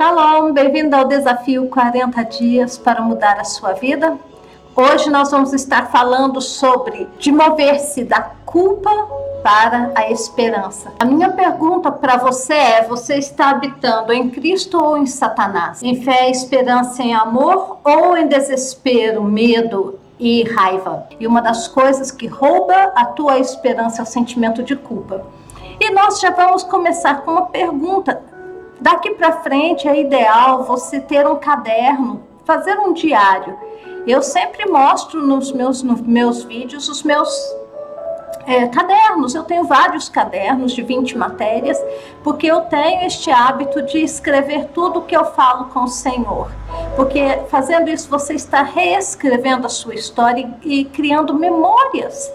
Shalom, bem-vindo ao desafio 40 dias para mudar a sua vida. Hoje nós vamos estar falando sobre de mover-se da culpa para a esperança. A minha pergunta para você é: você está habitando em Cristo ou em Satanás? Em fé, esperança, em amor ou em desespero, medo e raiva? E uma das coisas que rouba a tua esperança é o sentimento de culpa. E nós já vamos começar com uma pergunta. Daqui para frente é ideal você ter um caderno, fazer um diário. Eu sempre mostro nos meus, nos meus vídeos os meus é, cadernos. Eu tenho vários cadernos de 20 matérias, porque eu tenho este hábito de escrever tudo que eu falo com o Senhor. Porque fazendo isso, você está reescrevendo a sua história e, e criando memórias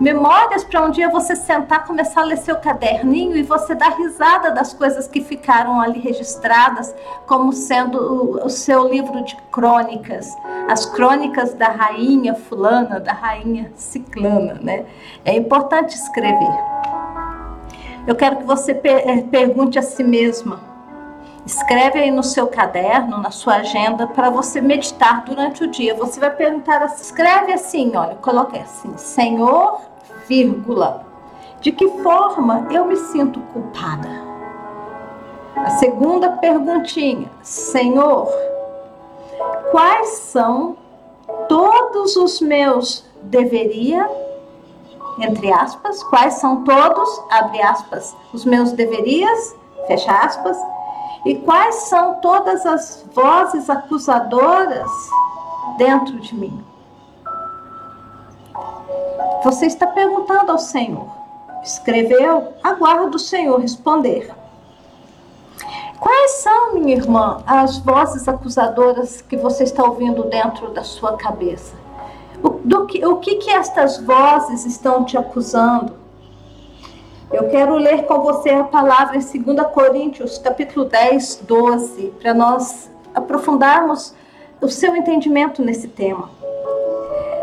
Memórias para um dia você sentar, começar a ler seu caderninho e você dar risada das coisas que ficaram ali registradas, como sendo o, o seu livro de crônicas, as crônicas da rainha fulana, da rainha ciclana, né? É importante escrever. Eu quero que você per eh, pergunte a si mesma. Escreve aí no seu caderno, na sua agenda, para você meditar durante o dia. Você vai perguntar, escreve assim, olha, coloque assim, Senhor, vírgula. De que forma eu me sinto culpada? A segunda perguntinha, Senhor, quais são todos os meus deveria, entre aspas, quais são todos, abre aspas, os meus deverias, fecha aspas, e quais são todas as vozes acusadoras dentro de mim? Você está perguntando ao Senhor. Escreveu? Aguardo o Senhor responder. Quais são, minha irmã, as vozes acusadoras que você está ouvindo dentro da sua cabeça? O, que, o que, que estas vozes estão te acusando? Eu quero ler com você a palavra em 2 Coríntios, capítulo 10, 12, para nós aprofundarmos o seu entendimento nesse tema.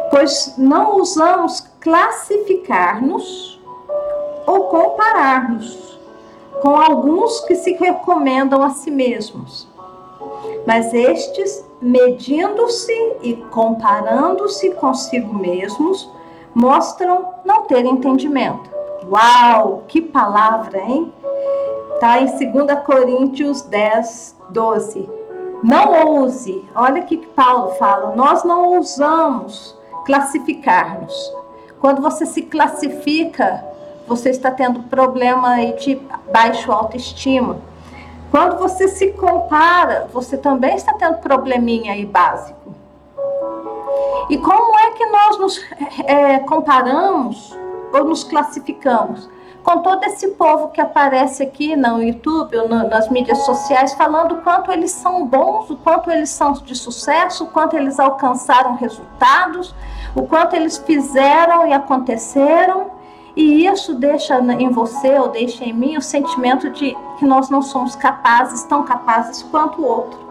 Pois não usamos classificar-nos ou comparar-nos com alguns que se recomendam a si mesmos. Mas estes, medindo-se e comparando-se consigo mesmos, mostram não ter entendimento. Uau, que palavra, hein? Está em 2 Coríntios 10, 12. Não ouse, olha o que Paulo fala, nós não ousamos classificar-nos. Quando você se classifica, você está tendo problema aí de baixo autoestima. Quando você se compara, você também está tendo probleminha aí básico. E como é que nós nos é, comparamos ou nos classificamos? Com todo esse povo que aparece aqui no YouTube ou no, nas mídias sociais falando o quanto eles são bons, o quanto eles são de sucesso, o quanto eles alcançaram resultados, o quanto eles fizeram e aconteceram, e isso deixa em você ou deixa em mim o sentimento de que nós não somos capazes, tão capazes quanto o outro.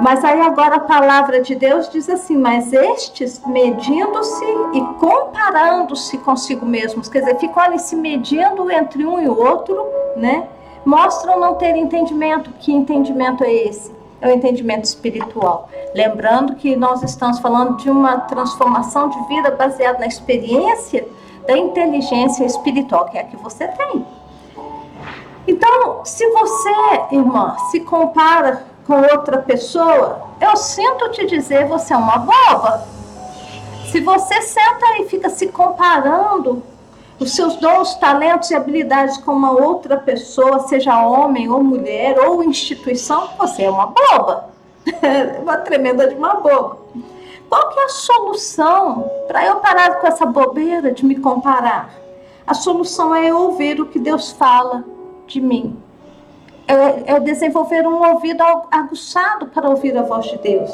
Mas aí agora a palavra de Deus diz assim: Mas estes, medindo-se e comparando-se consigo mesmos, quer dizer, ficam ali se medindo entre um e o outro, né? Mostram não ter entendimento. Que entendimento é esse? É o entendimento espiritual. Lembrando que nós estamos falando de uma transformação de vida baseada na experiência da inteligência espiritual, que é a que você tem. Então, se você, irmã, se compara com outra pessoa, eu sinto te dizer, você é uma boba. Se você senta e fica se comparando os seus dons, talentos e habilidades com uma outra pessoa, seja homem ou mulher ou instituição, você é uma boba. uma tremenda de uma boba. Qual que é a solução para eu parar com essa bobeira de me comparar? A solução é ouvir o que Deus fala de mim. É, é desenvolver um ouvido aguçado para ouvir a voz de Deus.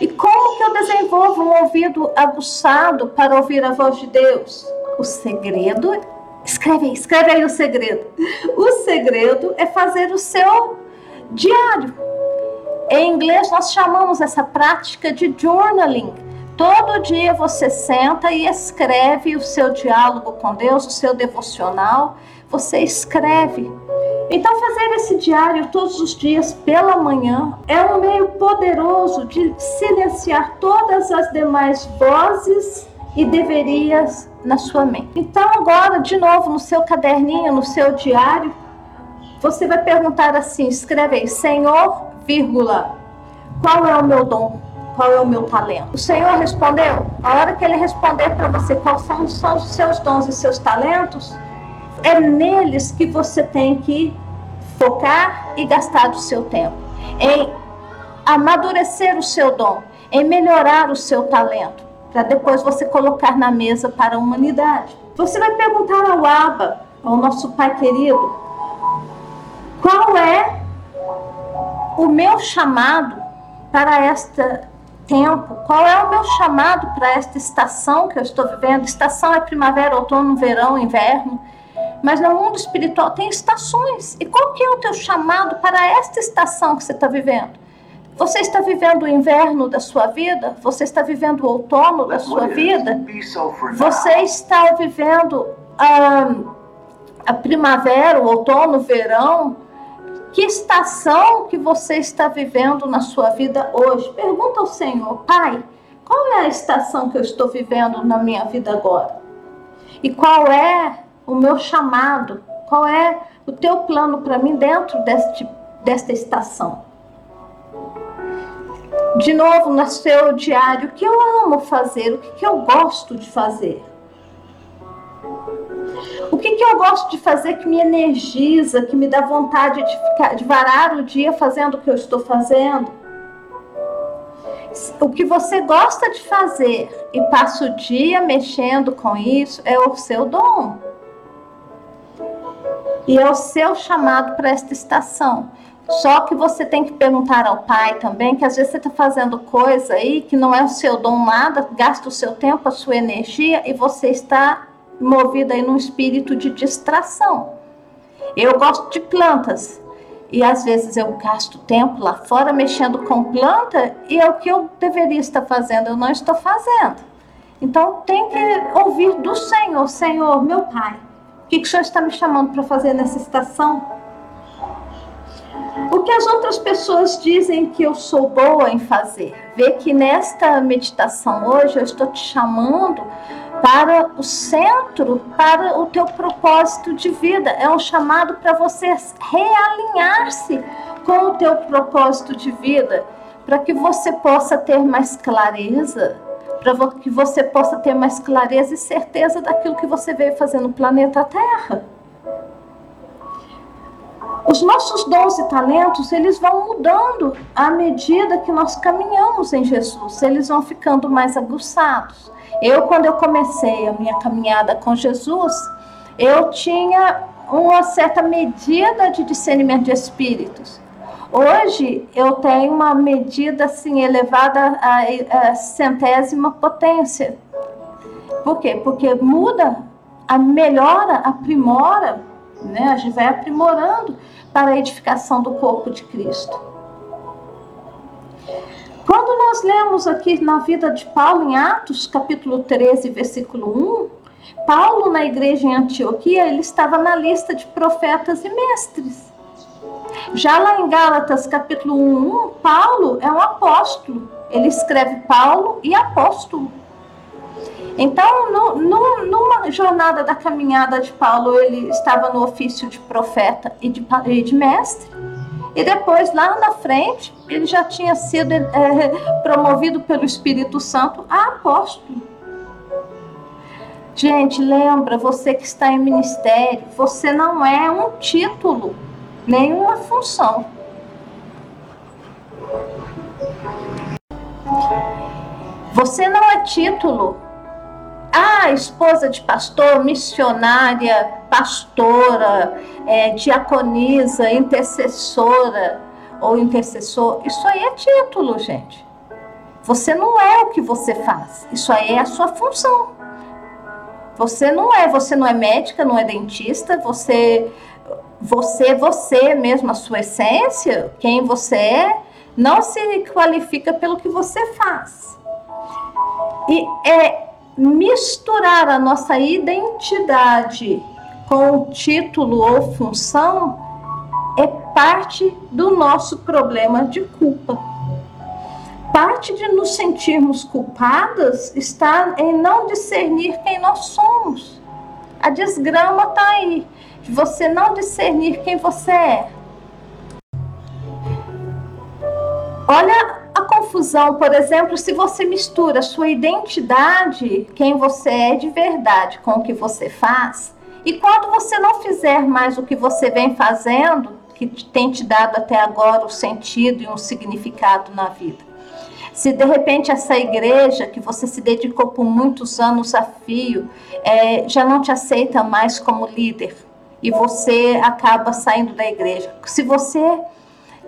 E como que eu desenvolvo um ouvido aguçado para ouvir a voz de Deus? O segredo, escreve aí, escreve aí o segredo. O segredo é fazer o seu diário. Em inglês nós chamamos essa prática de journaling. Todo dia você senta e escreve o seu diálogo com Deus, o seu devocional. Você escreve Então, fazer esse diário todos os dias pela manhã é um meio poderoso de silenciar todas as demais vozes e deverias na sua mente. Então, agora, de novo, no seu caderninho, no seu diário, você vai perguntar assim: escreve aí, Senhor, vírgula, qual é o meu dom? Qual é o meu talento? O Senhor respondeu. A hora que ele responder para você quais são, são os seus dons e seus talentos, é neles que você tem que focar e gastar o seu tempo. Em amadurecer o seu dom, em melhorar o seu talento, para depois você colocar na mesa para a humanidade. Você vai perguntar ao Abba, ao nosso Pai querido, qual é o meu chamado para este tempo? Qual é o meu chamado para esta estação que eu estou vivendo? Estação é primavera, outono, verão, inverno. Mas no mundo espiritual tem estações. E qual que é o teu chamado para esta estação que você está vivendo? Você está vivendo o inverno da sua vida? Você está vivendo o outono da sua vida? Você está vivendo a, a primavera, o outono, o verão? Que estação que você está vivendo na sua vida hoje? Pergunta ao Senhor, Pai, qual é a estação que eu estou vivendo na minha vida agora? E qual é o meu chamado? Qual é o teu plano para mim dentro deste, desta estação? De novo, no seu diário, o que eu amo fazer, o que, que eu gosto de fazer. O que, que eu gosto de fazer que me energiza, que me dá vontade de, ficar, de varar o dia fazendo o que eu estou fazendo? O que você gosta de fazer e passa o dia mexendo com isso é o seu dom. E é o seu chamado para esta estação. Só que você tem que perguntar ao pai também, que às vezes você está fazendo coisa aí que não é o seu dom nada, gasta o seu tempo, a sua energia e você está movida aí num espírito de distração. Eu gosto de plantas e às vezes eu gasto tempo lá fora mexendo com planta e é o que eu deveria estar fazendo, eu não estou fazendo. Então tem que ouvir do Senhor, Senhor, meu Pai, o que, que o Senhor está me chamando para fazer nessa estação? Que as outras pessoas dizem que eu sou boa em fazer? Vê que nesta meditação hoje eu estou te chamando para o centro, para o teu propósito de vida. É um chamado para você realinhar-se com o teu propósito de vida, para que você possa ter mais clareza, para que você possa ter mais clareza e certeza daquilo que você veio fazer no planeta Terra. Os nossos dons e talentos, eles vão mudando à medida que nós caminhamos em Jesus, eles vão ficando mais aguçados. Eu, quando eu comecei a minha caminhada com Jesus, eu tinha uma certa medida de discernimento de espíritos. Hoje eu tenho uma medida assim elevada à, centésima potência. Por quê? Porque muda, a melhora, aprimora, né? A gente vai aprimorando para a edificação do corpo de Cristo. Quando nós lemos aqui na vida de Paulo em Atos, capítulo 13, versículo 1, Paulo na igreja em Antioquia, ele estava na lista de profetas e mestres. Já lá em Gálatas, capítulo 1, 1 Paulo é um apóstolo. Ele escreve Paulo e apóstolo. Então, no, no, numa jornada da caminhada de Paulo, ele estava no ofício de profeta e de, e de mestre. E depois, lá na frente, ele já tinha sido é, promovido pelo Espírito Santo a apóstolo. Gente, lembra, você que está em ministério, você não é um título, nem uma função. Você não é título, ah, esposa de pastor, missionária, pastora, é, diaconisa, intercessora ou intercessor, isso aí é título, gente. Você não é o que você faz, isso aí é a sua função. Você não é, você não é médica, não é dentista, você você você mesmo a sua essência, quem você é, não se qualifica pelo que você faz. E é misturar a nossa identidade com título ou função é parte do nosso problema de culpa. Parte de nos sentirmos culpadas está em não discernir quem nós somos. A desgrama está aí, de você não discernir quem você é. Olha confusão, por exemplo, se você mistura sua identidade, quem você é de verdade, com o que você faz, e quando você não fizer mais o que você vem fazendo, que tem te dado até agora o sentido e um significado na vida. Se de repente essa igreja que você se dedicou por muitos anos a fio é, já não te aceita mais como líder e você acaba saindo da igreja. Se você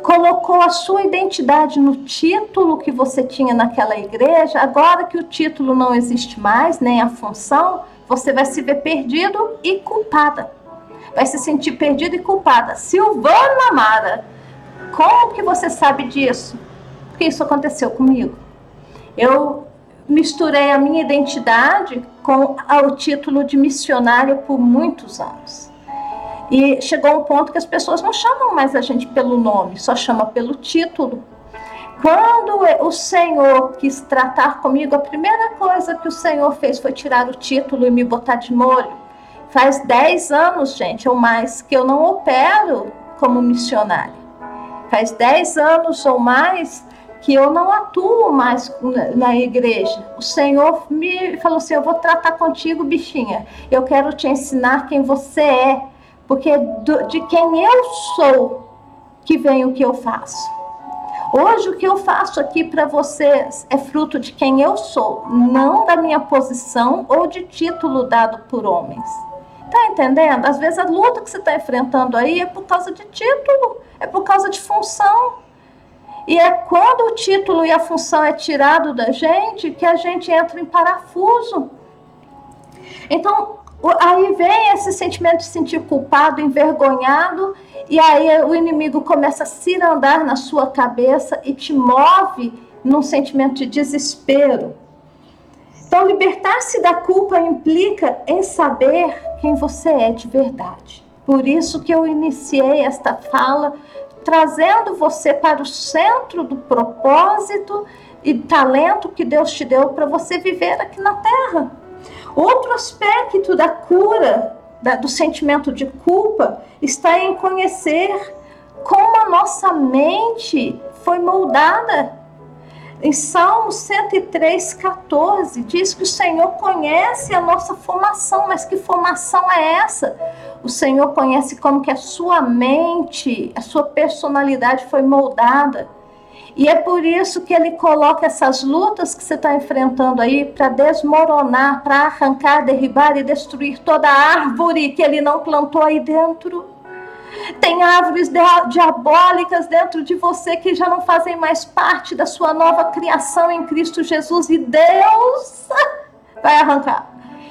colocou a sua identidade no título que você tinha naquela igreja, agora que o título não existe mais, nem a função, você vai se ver perdido e culpada. Vai se sentir perdida e culpada. Silvana Mara, como que você sabe disso? Porque isso aconteceu comigo. Eu misturei a minha identidade com o título de missionária por muitos anos. E chegou um ponto que as pessoas não chamam mais a gente pelo nome, só chama pelo título. Quando o Senhor quis tratar comigo, a primeira coisa que o Senhor fez foi tirar o título e me botar de molho. Faz 10 anos, gente, ou mais, que eu não opero como missionária. Faz 10 anos ou mais que eu não atuo mais na igreja. O Senhor me falou assim: Eu vou tratar contigo, bichinha. Eu quero te ensinar quem você é porque de quem eu sou que vem o que eu faço. Hoje o que eu faço aqui para vocês é fruto de quem eu sou, não da minha posição ou de título dado por homens. Tá entendendo? Às vezes a luta que você está enfrentando aí é por causa de título, é por causa de função. E é quando o título e a função é tirado da gente que a gente entra em parafuso. Então, Aí vem esse sentimento de sentir culpado, envergonhado, e aí o inimigo começa a cirandar na sua cabeça e te move num sentimento de desespero. Então, libertar-se da culpa implica em saber quem você é de verdade. Por isso que eu iniciei esta fala trazendo você para o centro do propósito e talento que Deus te deu para você viver aqui na Terra. Outro aspecto da cura da, do sentimento de culpa está em conhecer como a nossa mente foi moldada. Em Salmo 103, 14, diz que o Senhor conhece a nossa formação, mas que formação é essa? O Senhor conhece como que a sua mente, a sua personalidade foi moldada. E é por isso que ele coloca essas lutas que você está enfrentando aí para desmoronar, para arrancar, derribar e destruir toda árvore que ele não plantou aí dentro. Tem árvores diabólicas dentro de você que já não fazem mais parte da sua nova criação em Cristo Jesus e Deus vai arrancar.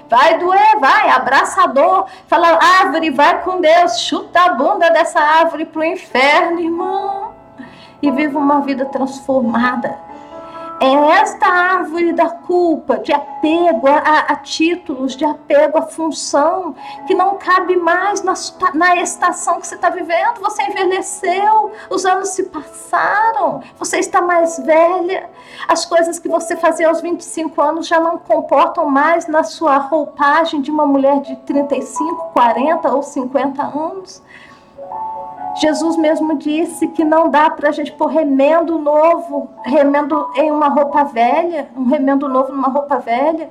Vai doer, vai, abraçador. Fala, árvore, vai com Deus, chuta a bunda dessa árvore pro inferno, irmão e viva uma vida transformada. É esta árvore da culpa, de apego a, a, títulos, de apego à função, que não cabe mais na, na estação que você está vivendo. Você envelheceu, os anos se passaram, você está mais velha. As coisas que você fazia aos 25 anos já não comportam mais na sua roupagem de uma mulher de 35, 40 ou 50 anos. Jesus mesmo disse que não dá para a gente pôr remendo novo, remendo em uma roupa velha, um remendo novo numa roupa velha.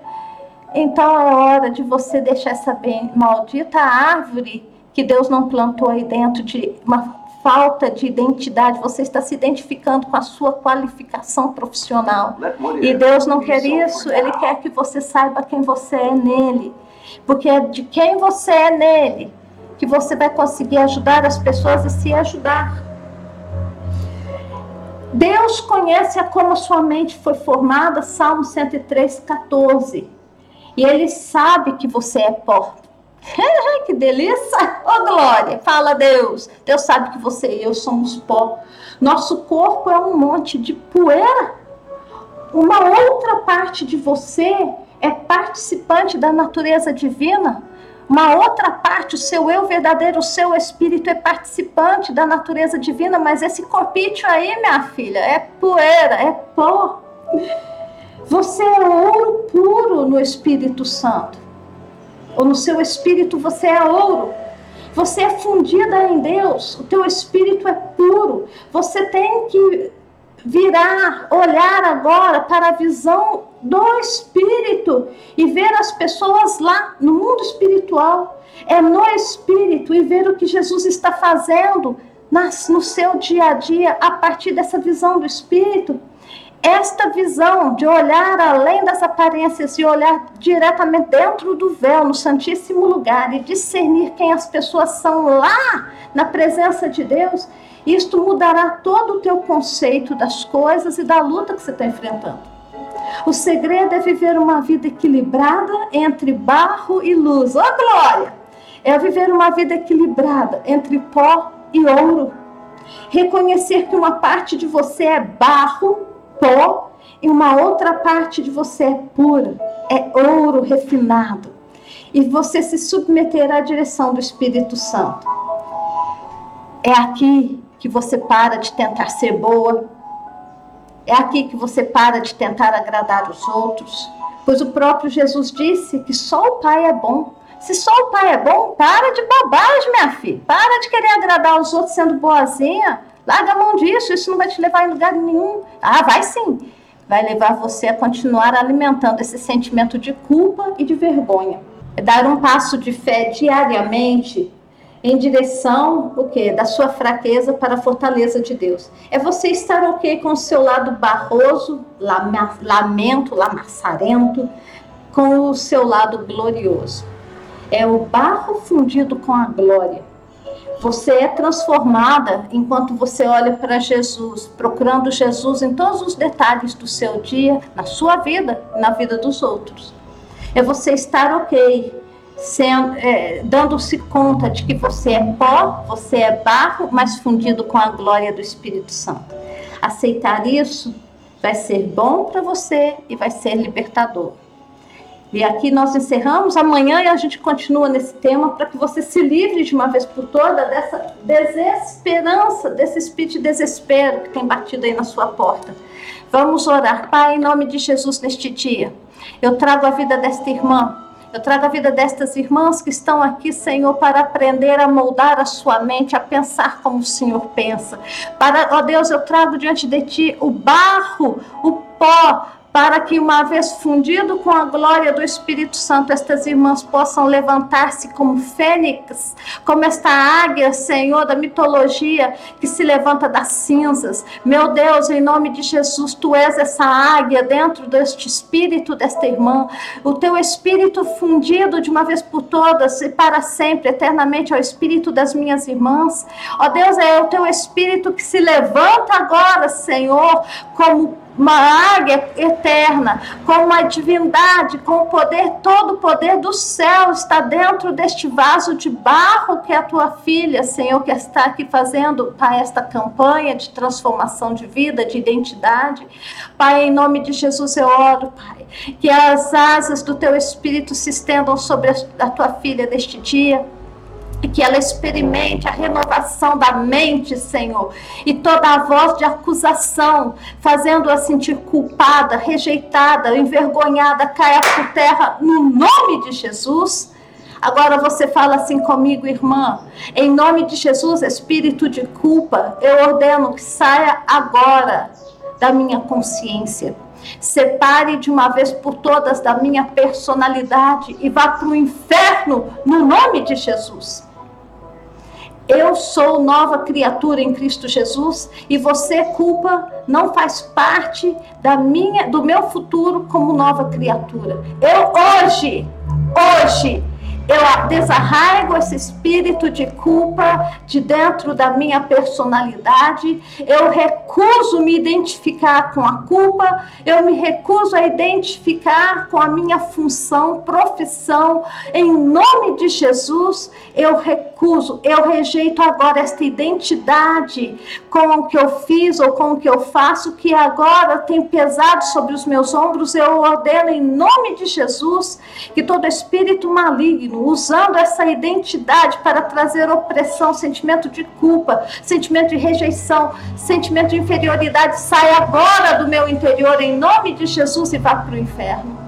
Então é hora de você deixar essa bem maldita árvore que Deus não plantou aí dentro de uma falta de identidade. Você está se identificando com a sua qualificação profissional. E Deus não quer isso, Ele quer que você saiba quem você é nele. Porque é de quem você é nele que você vai conseguir ajudar as pessoas e se ajudar. Deus conhece a como sua mente foi formada, Salmo 103, 14. E Ele sabe que você é pó. que delícia! Oh, glória! Fala, Deus. Deus sabe que você e eu somos pó. Nosso corpo é um monte de poeira. Uma outra parte de você é participante da natureza divina uma outra parte, o seu eu verdadeiro, o seu espírito é participante da natureza divina, mas esse corpício aí, minha filha, é poeira, é pó. Você é ouro puro no Espírito Santo. Ou no seu espírito você é ouro. Você é fundida em Deus, o teu espírito é puro. Você tem que virar, olhar agora para a visão do espírito e ver as pessoas lá no mundo espiritual. É no espírito e ver o que Jesus está fazendo nas, no seu dia a dia a partir dessa visão do espírito. Esta visão de olhar além das aparências e olhar diretamente dentro do véu, no Santíssimo Lugar, e discernir quem as pessoas são lá na presença de Deus, isto mudará todo o teu conceito das coisas e da luta que você está enfrentando. O segredo é viver uma vida equilibrada entre barro e luz. Ó oh, glória! É viver uma vida equilibrada entre pó e ouro. Reconhecer que uma parte de você é barro, pó, e uma outra parte de você é pura, é ouro refinado. E você se submeter à direção do Espírito Santo. É aqui que você para de tentar ser boa. É aqui que você para de tentar agradar os outros. Pois o próprio Jesus disse que só o Pai é bom. Se só o Pai é bom, para de bobagem, minha filha. Para de querer agradar os outros sendo boazinha. Larga a mão disso, isso não vai te levar em lugar nenhum. Ah, vai sim. Vai levar você a continuar alimentando esse sentimento de culpa e de vergonha. É dar um passo de fé diariamente em direção o quê? da sua fraqueza para a fortaleza de Deus. É você estar ok com o seu lado barroso, lamento, lamaçarento, com o seu lado glorioso. É o barro fundido com a glória. Você é transformada enquanto você olha para Jesus, procurando Jesus em todos os detalhes do seu dia, na sua vida, na vida dos outros. É você estar ok é, dando-se conta de que você é pó, você é barro, mas fundido com a glória do Espírito Santo. Aceitar isso vai ser bom para você e vai ser libertador. E aqui nós encerramos. Amanhã a gente continua nesse tema para que você se livre de uma vez por toda dessa desesperança, desse espírito de desespero que tem batido aí na sua porta. Vamos orar. Pai, em nome de Jesus, neste dia, eu trago a vida desta irmã eu trago a vida destas irmãs que estão aqui, Senhor, para aprender a moldar a sua mente, a pensar como o Senhor pensa. Para, ó Deus, eu trago diante de ti o barro, o pó, para que, uma vez fundido com a glória do Espírito Santo, estas irmãs possam levantar-se como fênix, como esta águia, Senhor, da mitologia que se levanta das cinzas. Meu Deus, em nome de Jesus, tu és essa águia dentro deste espírito desta irmã, o teu espírito fundido de uma vez por todas e para sempre, eternamente, ao espírito das minhas irmãs. Ó Deus, é o teu espírito que se levanta agora, Senhor, como uma águia eterna, com uma divindade, com o poder, todo o poder do céu está dentro deste vaso de barro que é a tua filha, Senhor, que está aqui fazendo, Pai, esta campanha de transformação de vida, de identidade. Pai, em nome de Jesus eu oro, Pai, que as asas do teu Espírito se estendam sobre a tua filha neste dia e que ela experimente a renovação da mente, Senhor, e toda a voz de acusação, fazendo-a sentir culpada, rejeitada, envergonhada, caia por terra no nome de Jesus. Agora você fala assim comigo, irmã. Em nome de Jesus, espírito de culpa, eu ordeno que saia agora da minha consciência. Separe de uma vez por todas da minha personalidade e vá para o inferno no nome de Jesus. Eu sou nova criatura em Cristo Jesus e você culpa não faz parte da minha do meu futuro como nova criatura. Eu hoje, hoje eu desarraigo esse espírito de culpa de dentro da minha personalidade. Eu recuso me identificar com a culpa. Eu me recuso a identificar com a minha função, profissão. Em nome de Jesus, eu recuso, eu rejeito agora esta identidade com o que eu fiz ou com o que eu faço, que agora tem pesado sobre os meus ombros. Eu ordeno em nome de Jesus que todo espírito maligno usando essa identidade para trazer opressão, sentimento de culpa, sentimento de rejeição, sentimento de inferioridade, sai agora do meu interior em nome de Jesus e vá para o inferno.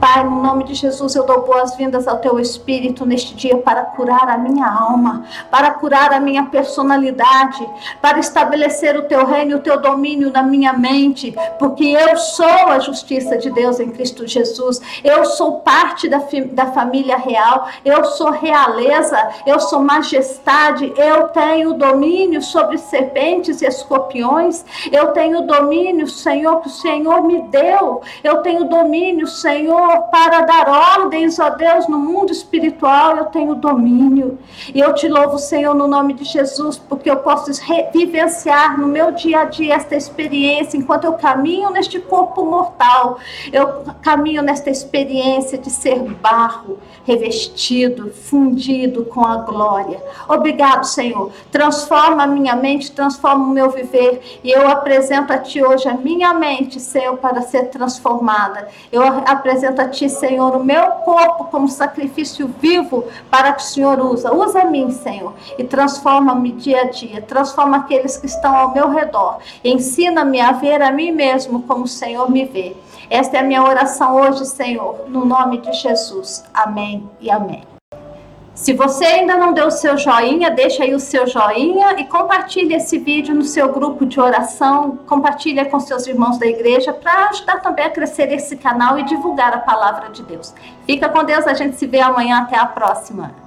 Pai, no nome de Jesus, eu dou boas-vindas ao teu Espírito neste dia para curar a minha alma, para curar a minha personalidade, para estabelecer o teu reino o teu domínio na minha mente, porque eu sou a justiça de Deus em Cristo Jesus, eu sou parte da, da família real, eu sou realeza, eu sou majestade, eu tenho domínio sobre serpentes e escorpiões, eu tenho domínio, Senhor, que o Senhor me deu, eu tenho domínio, Senhor Senhor, para dar ordens, ó Deus, no mundo espiritual, eu tenho domínio. E eu te louvo, Senhor, no nome de Jesus, porque eu posso vivenciar no meu dia a dia esta experiência, enquanto eu caminho neste corpo mortal, eu caminho nesta experiência de ser barro, revestido, fundido com a glória. Obrigado, Senhor. Transforma a minha mente, transforma o meu viver. E eu apresento a Ti hoje a minha mente, Senhor, para ser transformada. Eu apresento apresento a Ti, Senhor, o meu corpo como sacrifício vivo para que o Senhor usa. Usa mim, Senhor, e transforma-me dia a dia. Transforma aqueles que estão ao meu redor. Ensina-me a ver a mim mesmo como o Senhor me vê. Esta é a minha oração hoje, Senhor, no nome de Jesus. Amém e amém. Se você ainda não deu o seu joinha, deixa aí o seu joinha e compartilhe esse vídeo no seu grupo de oração, compartilhe com seus irmãos da igreja para ajudar também a crescer esse canal e divulgar a palavra de Deus. Fica com Deus, a gente se vê amanhã, até a próxima.